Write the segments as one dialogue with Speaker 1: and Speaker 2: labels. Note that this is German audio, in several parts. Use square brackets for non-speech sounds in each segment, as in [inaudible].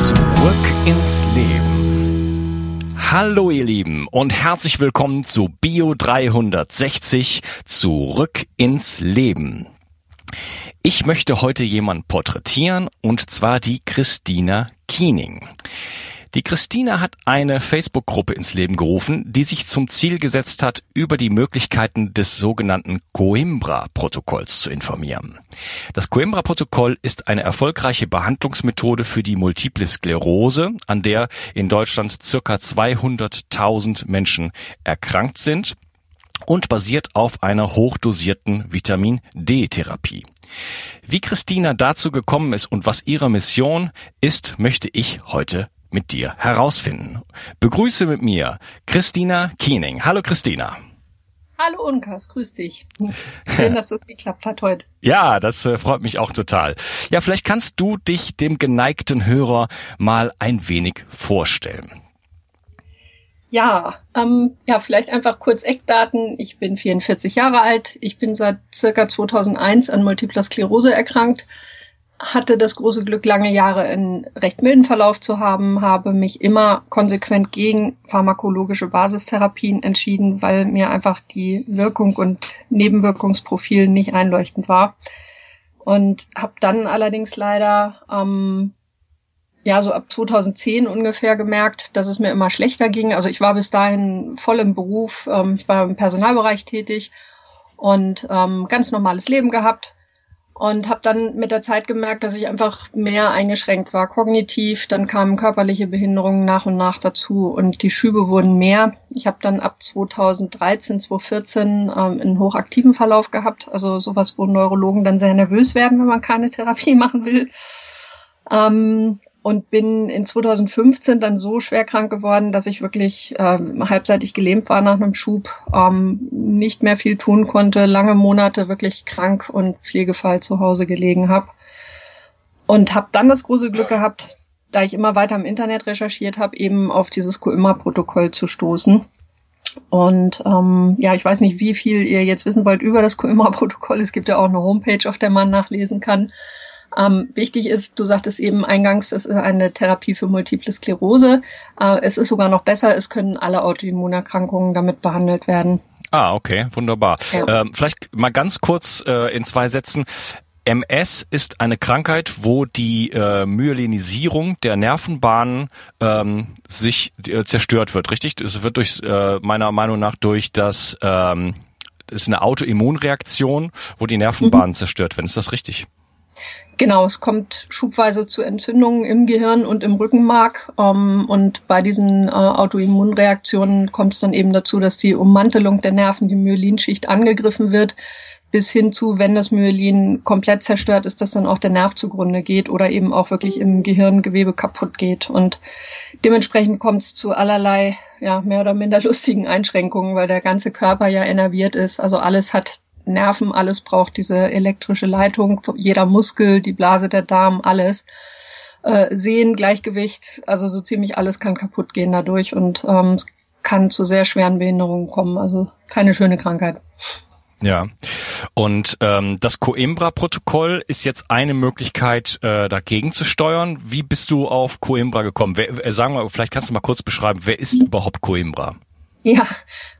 Speaker 1: Zurück ins Leben. Hallo ihr Lieben und herzlich willkommen zu Bio 360 Zurück ins Leben. Ich möchte heute jemanden porträtieren und zwar die Christina Kiening. Die Christina hat eine Facebook-Gruppe ins Leben gerufen, die sich zum Ziel gesetzt hat, über die Möglichkeiten des sogenannten Coimbra-Protokolls zu informieren. Das Coimbra-Protokoll ist eine erfolgreiche Behandlungsmethode für die Multiple Sklerose, an der in Deutschland circa 200.000 Menschen erkrankt sind und basiert auf einer hochdosierten Vitamin D-Therapie. Wie Christina dazu gekommen ist und was ihre Mission ist, möchte ich heute mit dir herausfinden. Begrüße mit mir Christina Kiening. Hallo Christina.
Speaker 2: Hallo Unkas, grüß dich. Schön, dass das geklappt hat heute.
Speaker 1: Ja, das äh, freut mich auch total. Ja, vielleicht kannst du dich dem geneigten Hörer mal ein wenig vorstellen.
Speaker 2: Ja, ähm, ja, vielleicht einfach kurz Eckdaten. Ich bin 44 Jahre alt. Ich bin seit circa 2001 an Multipler Sklerose erkrankt hatte das große Glück, lange Jahre einen recht milden Verlauf zu haben, habe mich immer konsequent gegen pharmakologische Basistherapien entschieden, weil mir einfach die Wirkung und Nebenwirkungsprofil nicht einleuchtend war. Und habe dann allerdings leider ähm, ja so ab 2010 ungefähr gemerkt, dass es mir immer schlechter ging. Also ich war bis dahin voll im Beruf, ähm, ich war im Personalbereich tätig und ähm, ganz normales Leben gehabt und habe dann mit der Zeit gemerkt, dass ich einfach mehr eingeschränkt war kognitiv. Dann kamen körperliche Behinderungen nach und nach dazu und die Schübe wurden mehr. Ich habe dann ab 2013, 2014 ähm, einen hochaktiven Verlauf gehabt, also sowas, wo Neurologen dann sehr nervös werden, wenn man keine Therapie [laughs] machen will. Ähm, und bin in 2015 dann so schwer krank geworden, dass ich wirklich äh, halbseitig gelähmt war nach einem Schub, ähm, nicht mehr viel tun konnte, lange Monate wirklich krank und Pflegefall zu Hause gelegen habe. Und habe dann das große Glück gehabt, da ich immer weiter im Internet recherchiert habe, eben auf dieses Coimba-Protokoll zu stoßen. Und ähm, ja, ich weiß nicht, wie viel ihr jetzt wissen wollt über das Coimba-Protokoll. Es gibt ja auch eine Homepage, auf der man nachlesen kann. Ähm, wichtig ist, du sagtest eben eingangs, es ist eine Therapie für Multiple Sklerose. Äh, es ist sogar noch besser, es können alle Autoimmunerkrankungen damit behandelt werden.
Speaker 1: Ah, okay, wunderbar. Ja. Ähm, vielleicht mal ganz kurz äh, in zwei Sätzen. MS ist eine Krankheit, wo die äh, Myelinisierung der Nervenbahnen ähm, sich äh, zerstört wird, richtig? Es wird durch äh, meiner Meinung nach durch das ähm, ist eine Autoimmunreaktion, wo die Nervenbahnen mhm. zerstört werden. Ist das richtig?
Speaker 2: Genau, es kommt schubweise zu Entzündungen im Gehirn und im Rückenmark. Ähm, und bei diesen äh, Autoimmunreaktionen kommt es dann eben dazu, dass die Ummantelung der Nerven, die Myelinschicht, angegriffen wird, bis hin zu, wenn das Myelin komplett zerstört ist, dass dann auch der Nerv zugrunde geht oder eben auch wirklich im Gehirngewebe kaputt geht. Und dementsprechend kommt es zu allerlei, ja, mehr oder minder lustigen Einschränkungen, weil der ganze Körper ja innerviert ist. Also alles hat Nerven, alles braucht diese elektrische Leitung, jeder Muskel, die Blase, der Darm, alles. Äh, Sehen, Gleichgewicht, also so ziemlich alles kann kaputt gehen dadurch und ähm, es kann zu sehr schweren Behinderungen kommen. Also keine schöne Krankheit.
Speaker 1: Ja, und ähm, das Coimbra-Protokoll ist jetzt eine Möglichkeit, äh, dagegen zu steuern. Wie bist du auf Coimbra gekommen? Wer, äh, sagen wir, vielleicht kannst du mal kurz beschreiben, wer ist überhaupt Coimbra?
Speaker 2: Ja,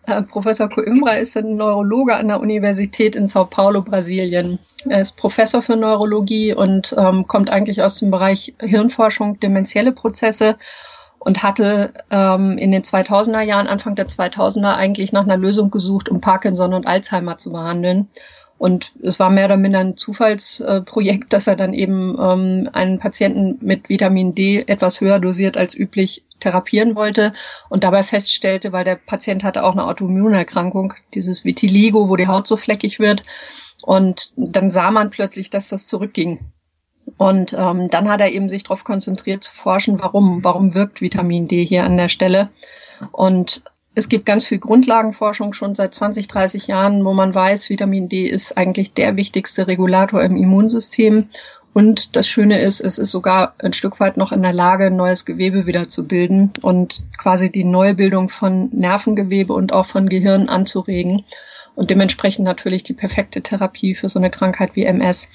Speaker 2: äh, Professor Coimbra ist ein Neurologe an der Universität in Sao Paulo, Brasilien. Er ist Professor für Neurologie und ähm, kommt eigentlich aus dem Bereich Hirnforschung, demenzielle Prozesse und hatte ähm, in den 2000er Jahren, Anfang der 2000er eigentlich nach einer Lösung gesucht, um Parkinson und Alzheimer zu behandeln. Und es war mehr oder minder ein Zufallsprojekt, dass er dann eben ähm, einen Patienten mit Vitamin D etwas höher dosiert als üblich therapieren wollte und dabei feststellte, weil der Patient hatte auch eine Autoimmunerkrankung, dieses Vitiligo, wo die Haut so fleckig wird. Und dann sah man plötzlich, dass das zurückging. Und ähm, dann hat er eben sich darauf konzentriert zu forschen, warum, warum wirkt Vitamin D hier an der Stelle. Und es gibt ganz viel Grundlagenforschung schon seit 20, 30 Jahren, wo man weiß, Vitamin D ist eigentlich der wichtigste Regulator im Immunsystem. Und das Schöne ist, es ist sogar ein Stück weit noch in der Lage, neues Gewebe wieder zu bilden und quasi die Neubildung von Nervengewebe und auch von Gehirn anzuregen und dementsprechend natürlich die perfekte Therapie für so eine Krankheit wie MS.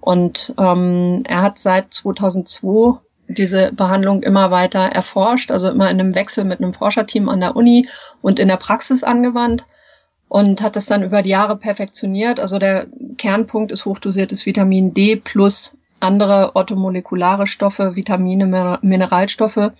Speaker 2: Und ähm, er hat seit 2002 diese Behandlung immer weiter erforscht, also immer in einem Wechsel mit einem Forscherteam an der Uni und in der Praxis angewandt und hat es dann über die Jahre perfektioniert. Also der Kernpunkt ist hochdosiertes Vitamin D plus andere orthomolekulare Stoffe, Vitamine, Mineralstoffe.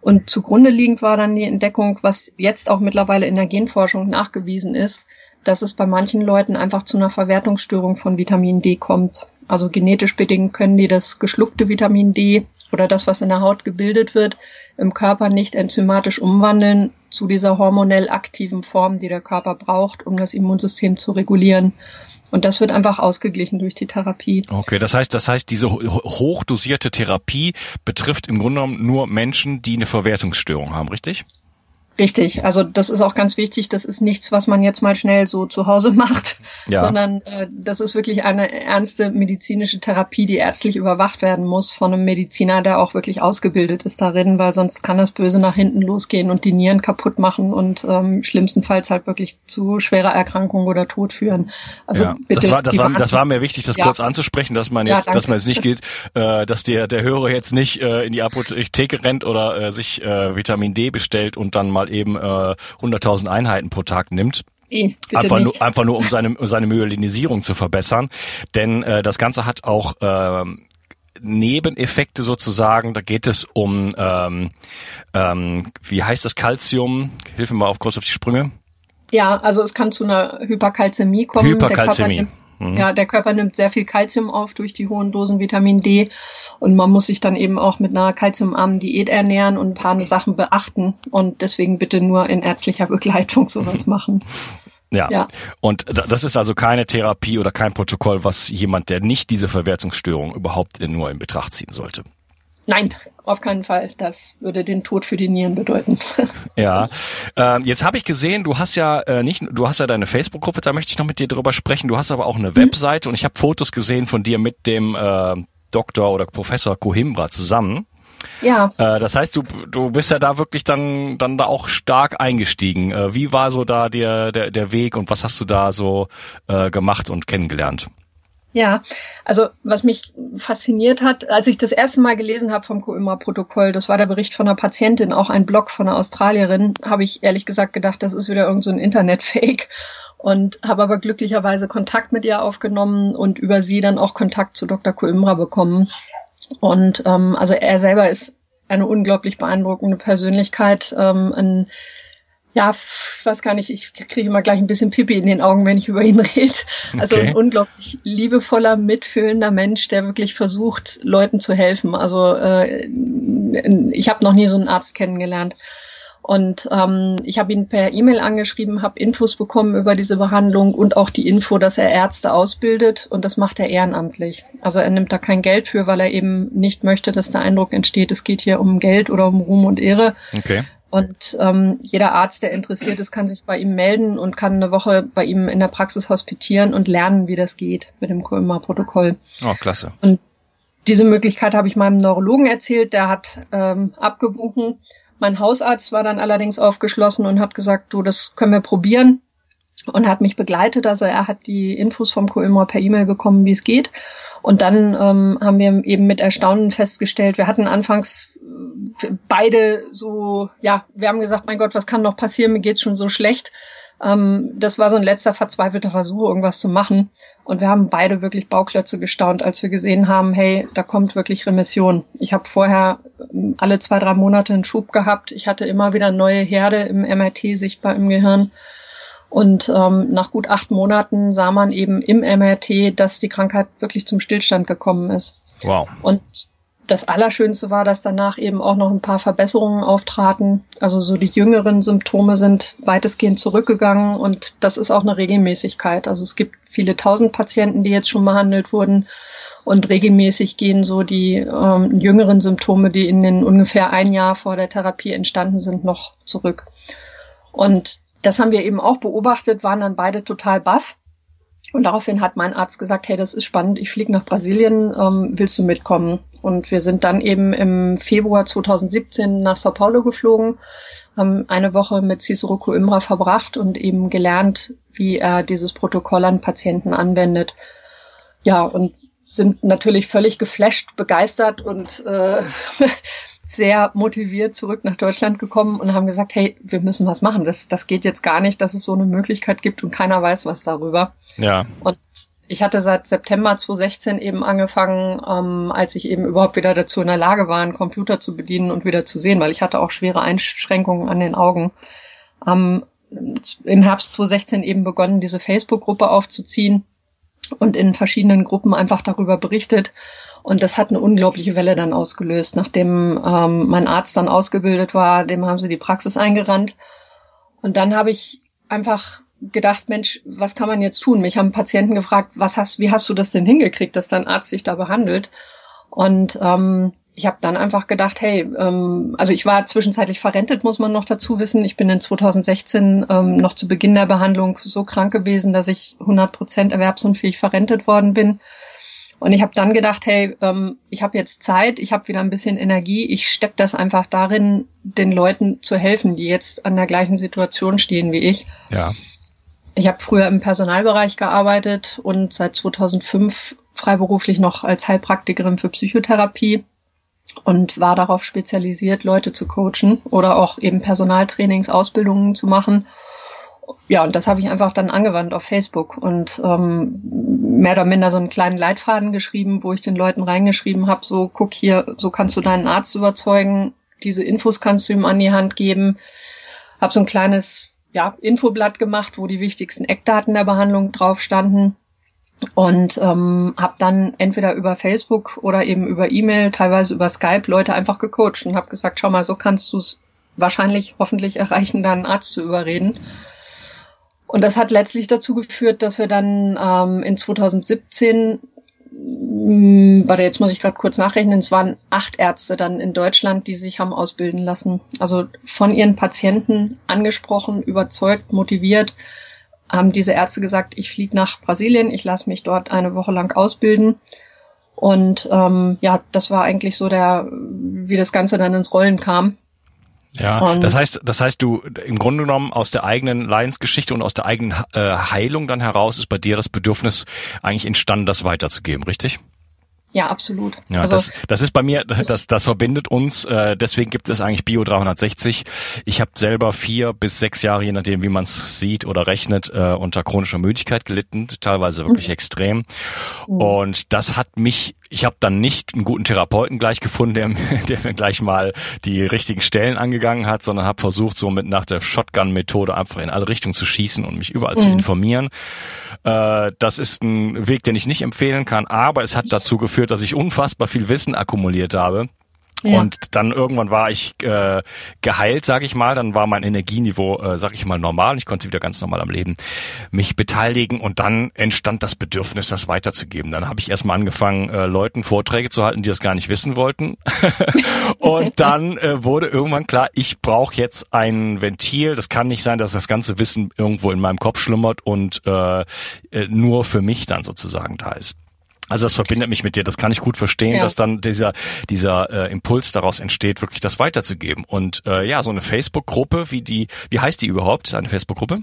Speaker 2: Und zugrunde liegend war dann die Entdeckung, was jetzt auch mittlerweile in der Genforschung nachgewiesen ist, dass es bei manchen Leuten einfach zu einer Verwertungsstörung von Vitamin D kommt. Also genetisch bedingt können die das geschluckte Vitamin D oder das, was in der Haut gebildet wird, im Körper nicht enzymatisch umwandeln zu dieser hormonell aktiven Form, die der Körper braucht, um das Immunsystem zu regulieren. Und das wird einfach ausgeglichen durch die Therapie.
Speaker 1: Okay, das heißt, das heißt, diese hochdosierte Therapie betrifft im Grunde genommen nur Menschen, die eine Verwertungsstörung haben, richtig?
Speaker 2: Richtig, also das ist auch ganz wichtig. Das ist nichts, was man jetzt mal schnell so zu Hause [laughs] macht, ja. sondern äh, das ist wirklich eine ernste medizinische Therapie, die ärztlich überwacht werden muss von einem Mediziner, der auch wirklich ausgebildet ist darin, weil sonst kann das Böse nach hinten losgehen und die Nieren kaputt machen und ähm, schlimmstenfalls halt wirklich zu schwerer Erkrankung oder Tod führen.
Speaker 1: Also ja, bitte. Das war, das war, das war mir wichtig, das ja. kurz anzusprechen, dass man jetzt, dass man jetzt nicht geht, äh, dass der der Hörer jetzt nicht äh, in die Apotheke rennt oder äh, sich äh, Vitamin D bestellt und dann mal eben äh, 100.000 Einheiten pro Tag nimmt.
Speaker 2: Eh,
Speaker 1: einfach, nur, einfach nur, um seine, seine Myelinisierung zu verbessern. Denn äh, das Ganze hat auch äh, Nebeneffekte sozusagen. Da geht es um, ähm, ähm, wie heißt das, Calcium? Hilf mir mal auf kurz auf die Sprünge.
Speaker 2: Ja, also es kann zu einer Hyperkalzämie kommen.
Speaker 1: Hyperkalzämie.
Speaker 2: Mhm. Ja, der Körper nimmt sehr viel Kalzium auf durch die hohen Dosen Vitamin D und man muss sich dann eben auch mit einer kalziumarmen Diät ernähren und ein paar Sachen beachten und deswegen bitte nur in ärztlicher Begleitung [laughs] sowas machen.
Speaker 1: Ja. ja. Und das ist also keine Therapie oder kein Protokoll, was jemand, der nicht diese Verwertungsstörung überhaupt nur in Betracht ziehen sollte.
Speaker 2: Nein, auf keinen Fall. Das würde den Tod für die Nieren bedeuten. [laughs]
Speaker 1: ja. Ähm, jetzt habe ich gesehen, du hast ja äh, nicht, du hast ja deine Facebook-Gruppe, da möchte ich noch mit dir drüber sprechen. Du hast aber auch eine mhm. Webseite und ich habe Fotos gesehen von dir mit dem äh, Doktor oder Professor Coimbra zusammen.
Speaker 2: Ja.
Speaker 1: Äh, das heißt, du, du bist ja da wirklich dann, dann da auch stark eingestiegen. Äh, wie war so da der, der, der Weg und was hast du da so äh, gemacht und kennengelernt?
Speaker 2: Ja, also was mich fasziniert hat, als ich das erste Mal gelesen habe vom Coimbra-Protokoll, das war der Bericht von einer Patientin, auch ein Blog von einer Australierin, habe ich ehrlich gesagt gedacht, das ist wieder irgendein so Internet-Fake und habe aber glücklicherweise Kontakt mit ihr aufgenommen und über sie dann auch Kontakt zu Dr. Coimbra bekommen. Und ähm, also er selber ist eine unglaublich beeindruckende Persönlichkeit, ähm, ein ja, weiß gar nicht, ich kriege immer gleich ein bisschen Pipi in den Augen, wenn ich über ihn [laughs] rede. Also okay. ein unglaublich liebevoller, mitfühlender Mensch, der wirklich versucht, Leuten zu helfen. Also äh, ich habe noch nie so einen Arzt kennengelernt. Und ähm, ich habe ihn per E-Mail angeschrieben, habe Infos bekommen über diese Behandlung und auch die Info, dass er Ärzte ausbildet und das macht er ehrenamtlich. Also er nimmt da kein Geld für, weil er eben nicht möchte, dass der Eindruck entsteht, es geht hier um Geld oder um Ruhm und Ehre.
Speaker 1: Okay.
Speaker 2: Und ähm, jeder Arzt, der interessiert ist, kann sich bei ihm melden und kann eine Woche bei ihm in der Praxis hospitieren und lernen, wie das geht mit dem Coimbra-Protokoll.
Speaker 1: Oh, klasse.
Speaker 2: Und diese Möglichkeit habe ich meinem Neurologen erzählt, der hat ähm, abgewunken. Mein Hausarzt war dann allerdings aufgeschlossen und hat gesagt, du, das können wir probieren und hat mich begleitet. Also er hat die Infos vom Coimbra per E-Mail bekommen, wie es geht. Und dann ähm, haben wir eben mit Erstaunen festgestellt, wir hatten anfangs äh, beide so, ja, wir haben gesagt, mein Gott, was kann noch passieren, mir geht's schon so schlecht. Ähm, das war so ein letzter verzweifelter Versuch, irgendwas zu machen. Und wir haben beide wirklich Bauklötze gestaunt, als wir gesehen haben, hey, da kommt wirklich Remission. Ich habe vorher ähm, alle zwei, drei Monate einen Schub gehabt. Ich hatte immer wieder neue Herde im MRT sichtbar im Gehirn. Und ähm, nach gut acht Monaten sah man eben im MRT, dass die Krankheit wirklich zum Stillstand gekommen ist.
Speaker 1: Wow.
Speaker 2: Und das Allerschönste war, dass danach eben auch noch ein paar Verbesserungen auftraten. Also so die jüngeren Symptome sind weitestgehend zurückgegangen und das ist auch eine Regelmäßigkeit. Also es gibt viele tausend Patienten, die jetzt schon behandelt wurden Und regelmäßig gehen so die ähm, jüngeren Symptome, die in den ungefähr ein Jahr vor der Therapie entstanden sind, noch zurück. Und das haben wir eben auch beobachtet, waren dann beide total baff. Und daraufhin hat mein Arzt gesagt, hey, das ist spannend, ich fliege nach Brasilien, ähm, willst du mitkommen? Und wir sind dann eben im Februar 2017 nach Sao Paulo geflogen, haben eine Woche mit Cicero Coimbra verbracht und eben gelernt, wie er dieses Protokoll an Patienten anwendet. Ja, und sind natürlich völlig geflasht, begeistert und äh, [laughs] sehr motiviert zurück nach Deutschland gekommen und haben gesagt, hey, wir müssen was machen. Das, das geht jetzt gar nicht, dass es so eine Möglichkeit gibt und keiner weiß was darüber.
Speaker 1: Ja.
Speaker 2: Und ich hatte seit September 2016 eben angefangen, ähm, als ich eben überhaupt wieder dazu in der Lage war, einen Computer zu bedienen und wieder zu sehen, weil ich hatte auch schwere Einschränkungen an den Augen. Ähm, Im Herbst 2016 eben begonnen, diese Facebook-Gruppe aufzuziehen und in verschiedenen Gruppen einfach darüber berichtet. Und das hat eine unglaubliche Welle dann ausgelöst. Nachdem ähm, mein Arzt dann ausgebildet war, dem haben sie die Praxis eingerannt. Und dann habe ich einfach gedacht, Mensch, was kann man jetzt tun? Mich haben Patienten gefragt, was hast, wie hast du das denn hingekriegt, dass dein Arzt dich da behandelt? Und ähm, ich habe dann einfach gedacht, hey, ähm, also ich war zwischenzeitlich verrentet, muss man noch dazu wissen. Ich bin in 2016 ähm, noch zu Beginn der Behandlung so krank gewesen, dass ich 100 Prozent erwerbsunfähig verrentet worden bin. Und ich habe dann gedacht, hey, ähm, ich habe jetzt Zeit, ich habe wieder ein bisschen Energie, ich steck das einfach darin, den Leuten zu helfen, die jetzt an der gleichen Situation stehen wie ich.
Speaker 1: Ja.
Speaker 2: Ich habe früher im Personalbereich gearbeitet und seit 2005 freiberuflich noch als Heilpraktikerin für Psychotherapie und war darauf spezialisiert, Leute zu coachen oder auch eben Personaltrainings, Ausbildungen zu machen. Ja, und das habe ich einfach dann angewandt auf Facebook und ähm, mehr oder minder so einen kleinen Leitfaden geschrieben, wo ich den Leuten reingeschrieben habe, so guck hier, so kannst du deinen Arzt überzeugen, diese Infos kannst du ihm an die Hand geben. Habe so ein kleines ja, Infoblatt gemacht, wo die wichtigsten Eckdaten der Behandlung drauf standen und ähm, habe dann entweder über Facebook oder eben über E-Mail, teilweise über Skype Leute einfach gecoacht und habe gesagt, schau mal, so kannst du es wahrscheinlich, hoffentlich erreichen, deinen Arzt zu überreden. Und das hat letztlich dazu geführt, dass wir dann ähm, in 2017, mh, hm, warte, jetzt muss ich gerade kurz nachrechnen, es waren acht Ärzte dann in Deutschland, die sich haben ausbilden lassen. Also von ihren Patienten angesprochen, überzeugt, motiviert haben diese Ärzte gesagt, ich fliege nach Brasilien, ich lasse mich dort eine Woche lang ausbilden. Und ähm, ja, das war eigentlich so der, wie das Ganze dann ins Rollen kam.
Speaker 1: Ja, und das heißt, das heißt, du im Grunde genommen aus der eigenen Leidensgeschichte und aus der eigenen äh, Heilung dann heraus ist bei dir das Bedürfnis eigentlich entstanden, das weiterzugeben, richtig?
Speaker 2: Ja, absolut.
Speaker 1: Ja, also, das, das ist bei mir, das, das verbindet uns. Äh, deswegen gibt es eigentlich Bio 360. Ich habe selber vier bis sechs Jahre, je nachdem, wie man es sieht oder rechnet, äh, unter chronischer Müdigkeit gelitten, teilweise wirklich mhm. extrem. Mhm. Und das hat mich ich habe dann nicht einen guten Therapeuten gleich gefunden, der, [laughs] der mir gleich mal die richtigen Stellen angegangen hat, sondern habe versucht, so mit nach der Shotgun-Methode einfach in alle Richtungen zu schießen und mich überall mhm. zu informieren. Äh, das ist ein Weg, den ich nicht empfehlen kann, aber es hat dazu geführt, dass ich unfassbar viel Wissen akkumuliert habe ja. Und dann irgendwann war ich äh, geheilt, sage ich mal. Dann war mein Energieniveau, äh, sage ich mal, normal. Ich konnte wieder ganz normal am Leben mich beteiligen. Und dann entstand das Bedürfnis, das weiterzugeben. Dann habe ich erstmal angefangen, äh, Leuten Vorträge zu halten, die das gar nicht wissen wollten. [laughs] und dann äh, wurde irgendwann klar, ich brauche jetzt ein Ventil. Das kann nicht sein, dass das ganze Wissen irgendwo in meinem Kopf schlummert und äh, äh nur für mich dann sozusagen da ist. Also das verbindet mich mit dir. Das kann ich gut verstehen, ja. dass dann dieser dieser äh, Impuls daraus entsteht, wirklich das weiterzugeben. Und äh, ja, so eine Facebook-Gruppe, wie die, wie heißt die überhaupt? Eine Facebook-Gruppe?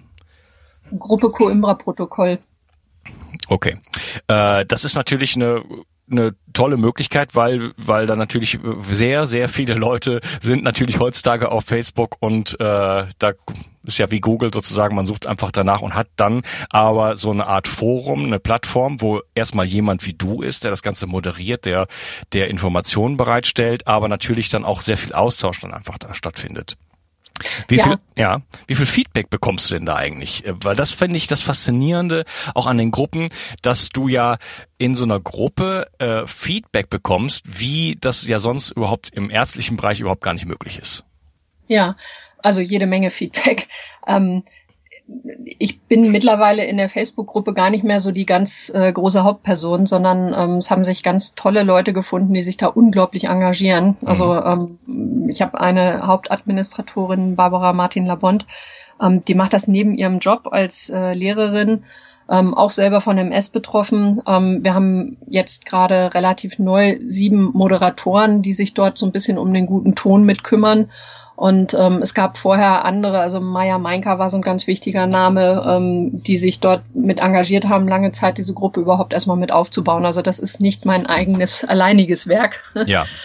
Speaker 2: Gruppe Coimbra-Protokoll.
Speaker 1: Okay, äh, das ist natürlich eine eine tolle Möglichkeit, weil weil da natürlich sehr sehr viele Leute sind natürlich heutzutage auf Facebook und äh, da ist ja wie Google sozusagen, man sucht einfach danach und hat dann aber so eine Art Forum, eine Plattform, wo erstmal jemand wie du ist, der das Ganze moderiert, der der Informationen bereitstellt, aber natürlich dann auch sehr viel Austausch dann einfach da stattfindet. Wie ja. viel, ja, wie viel Feedback bekommst du denn da eigentlich? Äh, weil das finde ich das Faszinierende auch an den Gruppen, dass du ja in so einer Gruppe äh, Feedback bekommst, wie das ja sonst überhaupt im ärztlichen Bereich überhaupt gar nicht möglich ist.
Speaker 2: Ja, also jede Menge Feedback. Ähm, ich bin mittlerweile in der Facebook-Gruppe gar nicht mehr so die ganz äh, große Hauptperson, sondern ähm, es haben sich ganz tolle Leute gefunden, die sich da unglaublich engagieren. Also mhm. ähm, ich habe eine Hauptadministratorin, Barbara Martin Labont, ähm, die macht das neben ihrem Job als äh, Lehrerin ähm, auch selber von MS betroffen. Ähm, wir haben jetzt gerade relativ neu sieben Moderatoren, die sich dort so ein bisschen um den guten Ton mit kümmern. Und ähm, es gab vorher andere, also Maya Meinka war so ein ganz wichtiger Name, ähm, die sich dort mit engagiert haben, lange Zeit diese Gruppe überhaupt erstmal mit aufzubauen. Also das ist nicht mein eigenes alleiniges Werk.
Speaker 1: Ja. [laughs]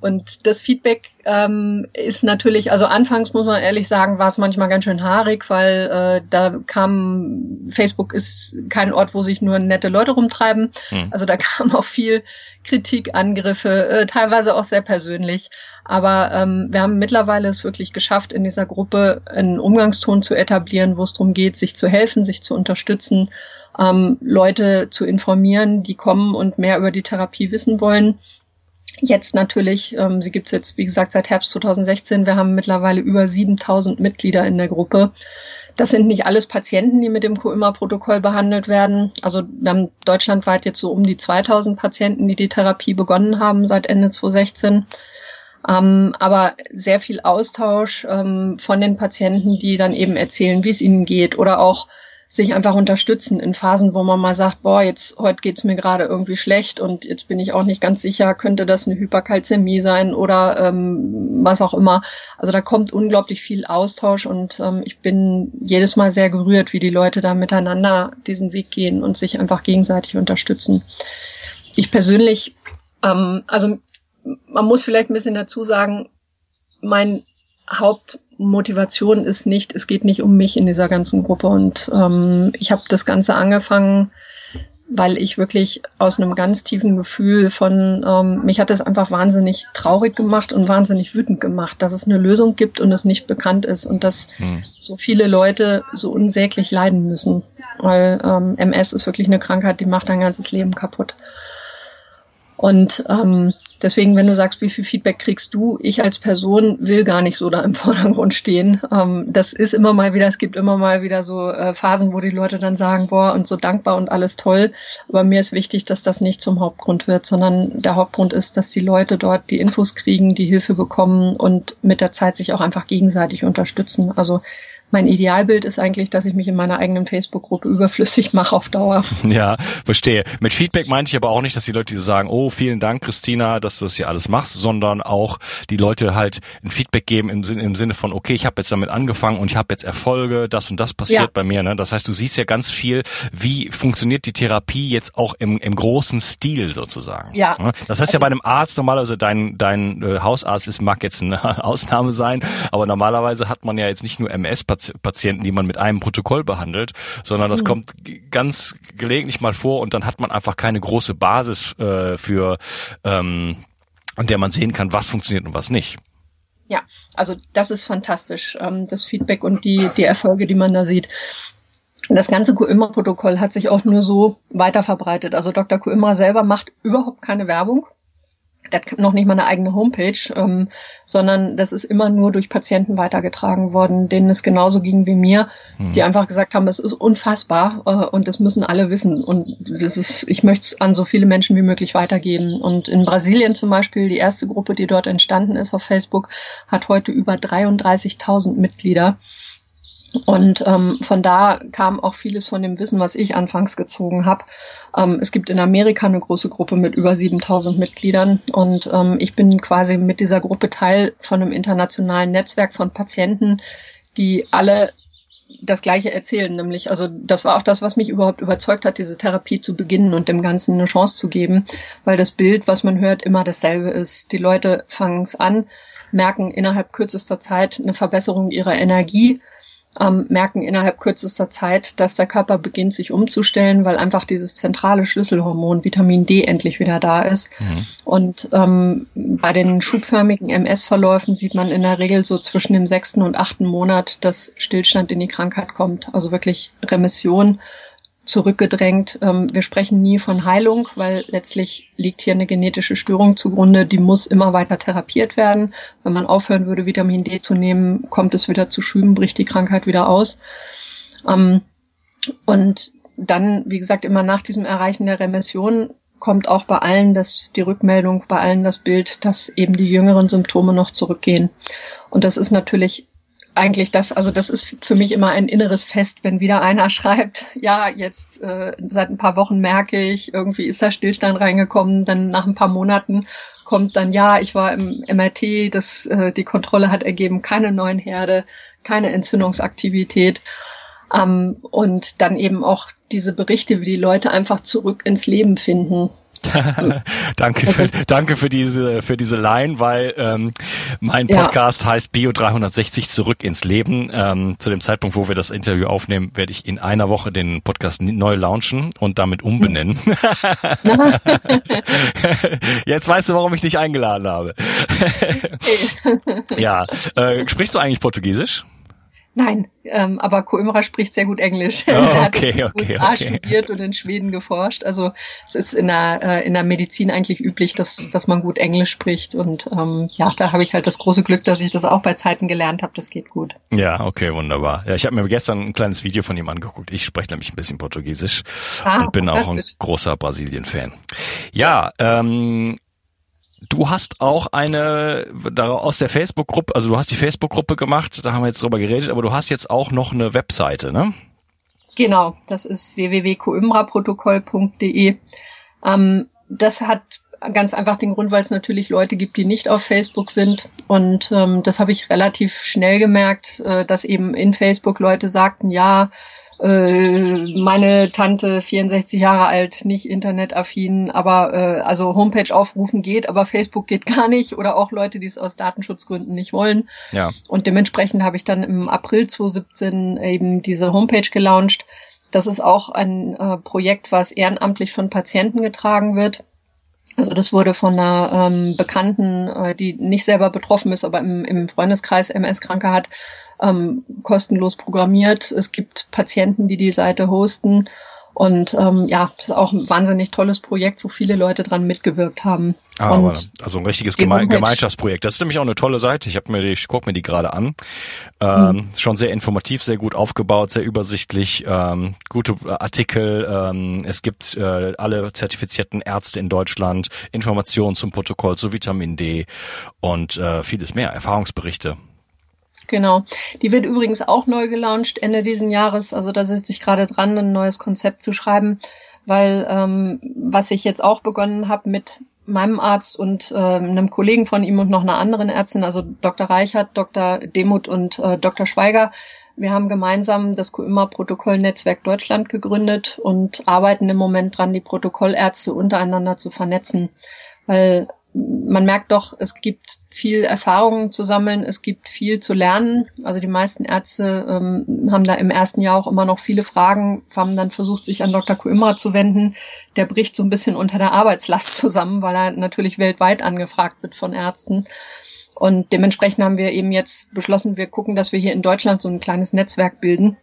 Speaker 2: Und das Feedback ähm, ist natürlich, also anfangs muss man ehrlich sagen, war es manchmal ganz schön haarig, weil äh, da kam, Facebook ist kein Ort, wo sich nur nette Leute rumtreiben. Hm. Also da [laughs] kam auch viel Kritik, Angriffe, äh, teilweise auch sehr persönlich. Aber ähm, wir haben mittlerweile es wirklich geschafft, in dieser Gruppe einen Umgangston zu etablieren, wo es darum geht, sich zu helfen, sich zu unterstützen, ähm, Leute zu informieren, die kommen und mehr über die Therapie wissen wollen Jetzt natürlich, ähm, sie gibt's jetzt, wie gesagt, seit Herbst 2016. Wir haben mittlerweile über 7000 Mitglieder in der Gruppe. Das sind nicht alles Patienten, die mit dem Co-Immer-Protokoll behandelt werden. Also wir haben deutschlandweit jetzt so um die 2000 Patienten, die die Therapie begonnen haben seit Ende 2016. Ähm, aber sehr viel Austausch ähm, von den Patienten, die dann eben erzählen, wie es ihnen geht oder auch sich einfach unterstützen in Phasen, wo man mal sagt, boah, jetzt heute geht's mir gerade irgendwie schlecht und jetzt bin ich auch nicht ganz sicher, könnte das eine Hyperkalzämie sein oder ähm, was auch immer. Also da kommt unglaublich viel Austausch und ähm, ich bin jedes Mal sehr gerührt, wie die Leute da miteinander diesen Weg gehen und sich einfach gegenseitig unterstützen. Ich persönlich, ähm, also man muss vielleicht ein bisschen dazu sagen, mein Hauptmotivation ist nicht, es geht nicht um mich in dieser ganzen Gruppe. Und ähm, ich habe das Ganze angefangen, weil ich wirklich aus einem ganz tiefen Gefühl von, ähm, mich hat es einfach wahnsinnig traurig gemacht und wahnsinnig wütend gemacht, dass es eine Lösung gibt und es nicht bekannt ist und dass hm. so viele Leute so unsäglich leiden müssen. Weil ähm, MS ist wirklich eine Krankheit, die macht dein ganzes Leben kaputt. Und ähm, Deswegen, wenn du sagst, wie viel Feedback kriegst du, ich als Person will gar nicht so da im [laughs] Vordergrund stehen. Ähm, das ist immer mal wieder, es gibt immer mal wieder so äh, Phasen, wo die Leute dann sagen, boah, und so dankbar und alles toll. Aber mir ist wichtig, dass das nicht zum Hauptgrund wird, sondern der Hauptgrund ist, dass die Leute dort die Infos kriegen, die Hilfe bekommen und mit der Zeit sich auch einfach gegenseitig unterstützen. Also mein Idealbild ist eigentlich, dass ich mich in meiner eigenen Facebook-Gruppe überflüssig mache auf Dauer. [laughs]
Speaker 1: Ja, verstehe. Mit Feedback meinte ich aber auch nicht, dass die Leute sagen, oh, vielen Dank, Christina, dass du das hier alles machst, sondern auch die Leute halt ein Feedback geben im Sinne, im Sinne von, okay, ich habe jetzt damit angefangen und ich habe jetzt Erfolge, das und das passiert ja. bei mir. Ne? Das heißt, du siehst ja ganz viel, wie funktioniert die Therapie jetzt auch im, im großen Stil sozusagen.
Speaker 2: Ja.
Speaker 1: Ne? Das heißt also, ja bei einem Arzt normalerweise, dein, dein äh, Hausarzt ist, mag jetzt eine [laughs] Ausnahme sein, aber normalerweise hat man ja jetzt nicht nur MS-Patienten, Patienten, die man mit einem Protokoll behandelt, sondern das mhm. kommt ganz gelegentlich mal vor und dann hat man einfach keine große Basis äh, für, ähm, an der man sehen kann, was funktioniert und was nicht.
Speaker 2: Ja, also das ist fantastisch, ähm, das Feedback und die, die Erfolge, die man da sieht. Das ganze Kuimmer-Protokoll hat sich auch nur so weiter verbreitet. Also Dr. Kuimmer selber macht überhaupt keine Werbung der hat noch nicht mal eine eigene Homepage, ähm, sondern das ist immer nur durch Patienten weitergetragen worden, denen es genauso ging wie mir, mhm. die einfach gesagt haben, es ist unfassbar äh, und das müssen alle wissen. Und das ist, ich möchte es an so viele Menschen wie möglich weitergeben. Und in Brasilien zum Beispiel, die erste Gruppe, die dort entstanden ist auf Facebook, hat heute über 33.000 Mitglieder. Und ähm, von da kam auch vieles von dem Wissen, was ich anfangs gezogen habe. Ähm, es gibt in Amerika eine große Gruppe mit über 7000 Mitgliedern und ähm, ich bin quasi mit dieser Gruppe Teil von einem internationalen Netzwerk von Patienten, die alle das Gleiche erzählen, nämlich, also das war auch das, was mich überhaupt überzeugt hat, diese Therapie zu beginnen und dem Ganzen eine Chance zu geben, weil das Bild, was man hört, immer dasselbe ist. Die Leute fangen es an, merken innerhalb kürzester Zeit eine Verbesserung ihrer Energie, ähm, merken innerhalb kürzester Zeit, dass der Körper beginnt, sich umzustellen, weil einfach dieses zentrale Schlüsselhormon Vitamin D endlich wieder da ist. Mhm. Und ähm, bei den schubförmigen MS-Verläufen sieht man in der Regel so zwischen dem sechsten und achten Monat, dass Stillstand in die Krankheit kommt. Also wirklich Remission zurückgedrängt. Ähm, wir sprechen nie von Heilung, weil letztlich liegt hier eine genetische Störung zugrunde, die muss immer weiter therapiert werden. Wenn man aufhören würde, Vitamin D zu nehmen, kommt es wieder zu Schüben, bricht die Krankheit wieder aus. Ähm, und dann, wie gesagt, immer nach diesem Erreichen der Remission kommt auch bei allen das, die Rückmeldung, bei allen das Bild, dass eben die jüngeren Symptome noch zurückgehen. Und das ist natürlich eigentlich das, also das ist für mich immer ein inneres Fest, wenn wieder einer [laughs] schreibt, ja, jetzt äh, seit ein paar Wochen merke ich, irgendwie ist da Stillstand reingekommen, dann nach ein paar Monaten kommt dann, ja, ich war im MRT, das, äh, die Kontrolle hat ergeben, keine neuen Herde, keine Entzündungsaktivität. Ähm, und dann eben auch diese Berichte, wie die Leute einfach zurück ins Leben finden. [laughs]
Speaker 1: danke, für, [laughs] danke für diese für diese Line, weil ähm, mein Podcast ja. heißt Bio 360 zurück ins Leben. Ähm, zu dem Zeitpunkt, wo wir das Interview aufnehmen, werde ich in einer Woche den Podcast neu launchen und damit umbenennen. [laughs] Jetzt weißt du, warum ich dich eingeladen habe. ja, äh, sprichst du eigentlich Portugiesisch?
Speaker 2: Nein, ähm, aber Coimbra spricht sehr gut Englisch.
Speaker 1: Oh, [laughs] er hat okay,
Speaker 2: in den
Speaker 1: okay,
Speaker 2: USA
Speaker 1: okay.
Speaker 2: studiert und in Schweden geforscht. Also es ist in der, äh, in der Medizin eigentlich üblich, dass, dass man gut Englisch spricht. Und ähm, ja, da habe ich halt das große Glück, dass ich das auch bei Zeiten gelernt habe. Das geht gut.
Speaker 1: Ja, okay, wunderbar. Ja, ich habe mir gestern ein kleines Video von ihm angeguckt. Ich spreche nämlich ein bisschen Portugiesisch ah, und bin auch ein großer Brasilien-Fan. Ja, ähm, Du hast auch eine aus der Facebook-Gruppe, also du hast die Facebook-Gruppe gemacht, da haben wir jetzt drüber geredet, aber du hast jetzt auch noch eine Webseite, ne?
Speaker 2: Genau, das ist www.coimbraprotokoll.de. Ähm, das hat ganz einfach den Grund, weil es natürlich Leute gibt, die nicht auf Facebook sind. Und ähm, das habe ich relativ schnell gemerkt, äh, dass eben in Facebook Leute sagten, ja, meine Tante 64 Jahre alt, nicht internetaffin, aber äh, also Homepage aufrufen geht, aber Facebook geht gar nicht oder auch Leute, die es aus Datenschutzgründen nicht wollen.
Speaker 1: Ja.
Speaker 2: Und dementsprechend habe ich dann im April 2017 eben diese Homepage gelauncht. Das ist auch ein äh, Projekt, was ehrenamtlich von Patienten getragen wird. Also das wurde von einer ähm, Bekannten, äh, die nicht selber betroffen ist, aber im, im Freundeskreis MS-Kranke hat, ähm, kostenlos programmiert. Es gibt Patienten, die die Seite hosten. Und ähm, ja, das ist auch ein wahnsinnig tolles Projekt, wo viele Leute dran mitgewirkt haben.
Speaker 1: Ah, aber, also ein richtiges Geme Gemeinschaftsprojekt. Das ist nämlich auch eine tolle Seite. Ich habe mir die, ich guck mir die gerade an. Ähm, mhm. Schon sehr informativ, sehr gut aufgebaut, sehr übersichtlich, ähm, gute Artikel. Ähm, es gibt äh, alle zertifizierten Ärzte in Deutschland, Informationen zum Protokoll zu Vitamin D und äh, vieles mehr, Erfahrungsberichte.
Speaker 2: Genau. Die wird übrigens auch neu gelauncht Ende diesen Jahres. Also da sitze ich gerade dran, ein neues Konzept zu schreiben, weil ähm, was ich jetzt auch begonnen habe mit meinem Arzt und äh, einem Kollegen von ihm und noch einer anderen Ärztin, also Dr. Reichert, Dr. Demuth und äh, Dr. Schweiger. Wir haben gemeinsam das QIMA-Protokollnetzwerk Deutschland gegründet und arbeiten im Moment dran, die Protokollärzte untereinander zu vernetzen. Weil man merkt doch, es gibt viel Erfahrung zu sammeln, es gibt viel zu lernen. Also die meisten Ärzte ähm, haben da im ersten Jahr auch immer noch viele Fragen, haben dann versucht, sich an Dr. Kuimra zu wenden. Der bricht so ein bisschen unter der Arbeitslast zusammen, weil er natürlich weltweit angefragt wird von Ärzten. Und dementsprechend haben wir eben jetzt beschlossen, wir gucken, dass wir hier in Deutschland so ein kleines Netzwerk bilden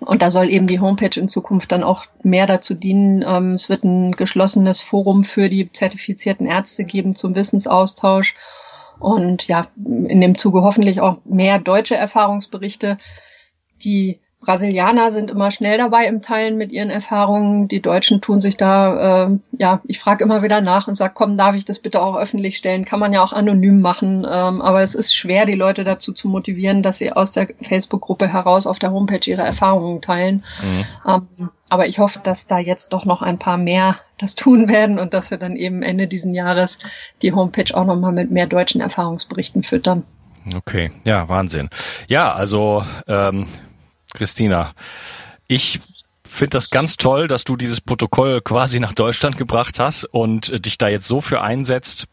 Speaker 2: und da soll eben die Homepage in Zukunft dann auch mehr dazu dienen. Ähm, es wird ein geschlossenes Forum für die zertifizierten Ärzte geben zum Wissensaustausch. Und ja, in dem Zuge hoffentlich auch mehr deutsche Erfahrungsberichte, die Brasilianer sind immer schnell dabei im Teilen mit ihren Erfahrungen. Die Deutschen tun sich da, äh, ja, ich frage immer wieder nach und sage, komm, darf ich das bitte auch öffentlich stellen? Kann man ja auch anonym machen. Ähm, aber es ist schwer, die Leute dazu zu motivieren, dass sie aus der Facebook-Gruppe heraus auf der Homepage ihre Erfahrungen teilen. Mhm. Ähm, aber ich hoffe, dass da jetzt doch noch ein paar mehr das tun werden und dass wir dann eben Ende diesen Jahres die Homepage auch nochmal mit mehr deutschen Erfahrungsberichten füttern.
Speaker 1: Okay, ja, Wahnsinn. Ja, also ähm, Christina, ich finde das ganz toll, dass du dieses Protokoll quasi nach Deutschland gebracht hast und äh, dich da jetzt so für einsetzt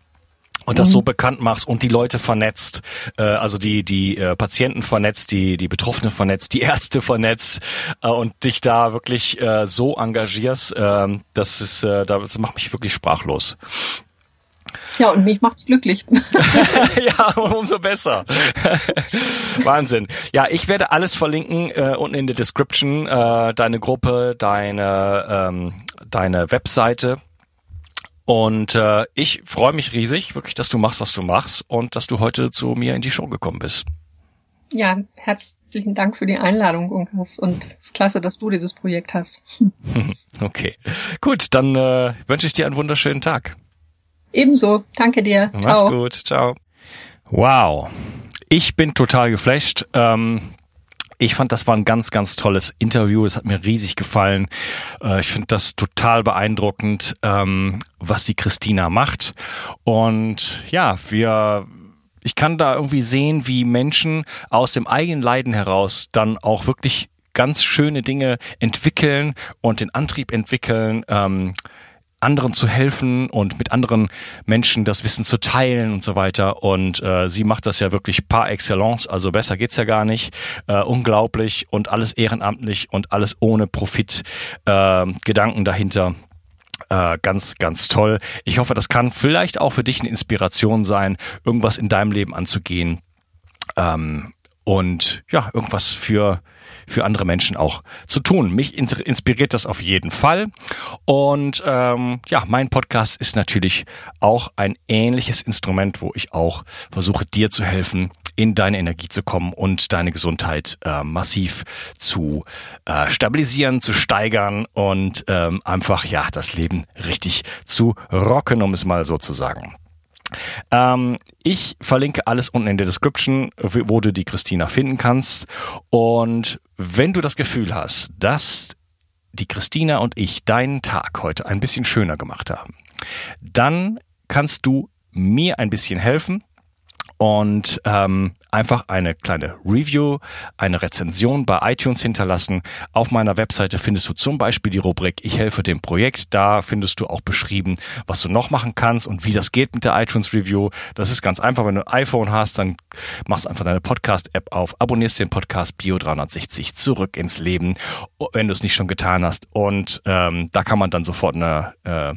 Speaker 1: und das mhm. so bekannt machst und die Leute vernetzt, äh, also die die äh, Patienten vernetzt, die die Betroffenen vernetzt, die Ärzte vernetzt äh, und dich da wirklich äh, so engagierst, äh, das ist äh, das macht mich wirklich sprachlos.
Speaker 2: Ja, und mich macht's glücklich. [laughs] [laughs]
Speaker 1: ja, umso besser. [laughs] Wahnsinn. Ja, ich werde alles verlinken äh, unten in der Description, äh, deine Gruppe, deine ähm, deine Webseite. Und äh, ich freue mich riesig, wirklich, dass du machst, was du machst und dass du heute zu mir in die Show gekommen bist.
Speaker 2: ja, herzlichen Dank für die Einladung, Unkas. Und es ist klasse, dass du dieses Projekt hast.
Speaker 1: Okay, gut, dann äh, wünsche ich dir einen wunderschönen Tag.
Speaker 2: Ebenso, danke dir.
Speaker 1: Mach's Ciao. gut, ciao. Wow, ich bin total geflasht. Ähm, ich fand, das war ein ganz, ganz tolles Interview. Es hat mir riesig gefallen. Äh, ich finde das total beeindruckend, ähm, was die Christina macht. Und ja, wir ich kann da irgendwie sehen, wie Menschen aus dem eigenen Leiden heraus dann auch wirklich ganz schöne Dinge entwickeln und den Antrieb entwickeln, ähm, anderen zu helfen und mit anderen Menschen das Wissen zu teilen und so weiter. Und äh, sie macht das ja wirklich par excellence, also besser geht's ja gar nicht. Äh, unglaublich und alles ehrenamtlich und alles ohne Profit, äh, Gedanken dahinter. Äh, ganz, ganz toll. Ich hoffe, das kann vielleicht auch für dich eine Inspiration sein, irgendwas in deinem Leben anzugehen. Ähm, und ja, irgendwas für für andere Menschen auch zu tun. Mich inspiriert das auf jeden Fall. Und ähm, ja, mein Podcast ist natürlich auch ein ähnliches Instrument, wo ich auch versuche, dir zu helfen, in deine Energie zu kommen und deine Gesundheit äh, massiv zu äh, stabilisieren, zu steigern und ähm, einfach ja das Leben richtig zu rocken, um es mal so zu sagen. Ähm, ich verlinke alles unten in der Description, wo du die Christina finden kannst. Und wenn du das Gefühl hast, dass die Christina und ich deinen Tag heute ein bisschen schöner gemacht haben, dann kannst du mir ein bisschen helfen und ähm, einfach eine kleine Review, eine Rezension bei iTunes hinterlassen. Auf meiner Webseite findest du zum Beispiel die Rubrik Ich helfe dem Projekt. Da findest du auch beschrieben, was du noch machen kannst und wie das geht mit der iTunes Review. Das ist ganz einfach. Wenn du ein iPhone hast, dann machst einfach deine Podcast-App auf, abonnierst den Podcast Bio 360 zurück ins Leben, wenn du es nicht schon getan hast. Und ähm, da kann man dann sofort eine äh,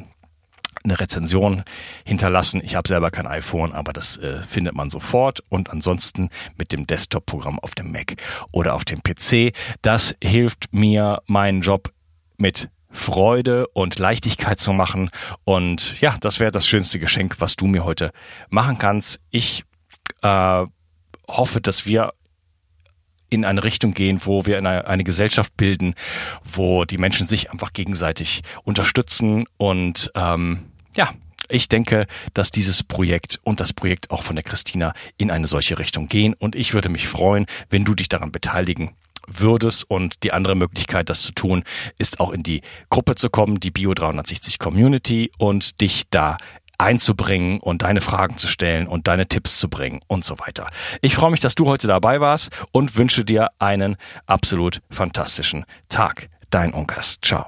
Speaker 1: eine Rezension hinterlassen. Ich habe selber kein iPhone, aber das äh, findet man sofort. Und ansonsten mit dem Desktop-Programm auf dem Mac oder auf dem PC. Das hilft mir, meinen Job mit Freude und Leichtigkeit zu machen. Und ja, das wäre das schönste Geschenk, was du mir heute machen kannst. Ich äh, hoffe, dass wir in eine Richtung gehen, wo wir eine, eine Gesellschaft bilden, wo die Menschen sich einfach gegenseitig unterstützen und ähm, ja, ich denke, dass dieses Projekt und das Projekt auch von der Christina in eine solche Richtung gehen und ich würde mich freuen, wenn du dich daran beteiligen würdest und die andere Möglichkeit, das zu tun, ist auch in die Gruppe zu kommen, die Bio 360 Community und dich da einzubringen und deine Fragen zu stellen und deine Tipps zu bringen und so weiter. Ich freue mich, dass du heute dabei warst und wünsche dir einen absolut fantastischen Tag. Dein Unkas. Ciao.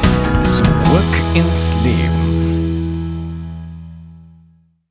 Speaker 1: Zurück ins Leben.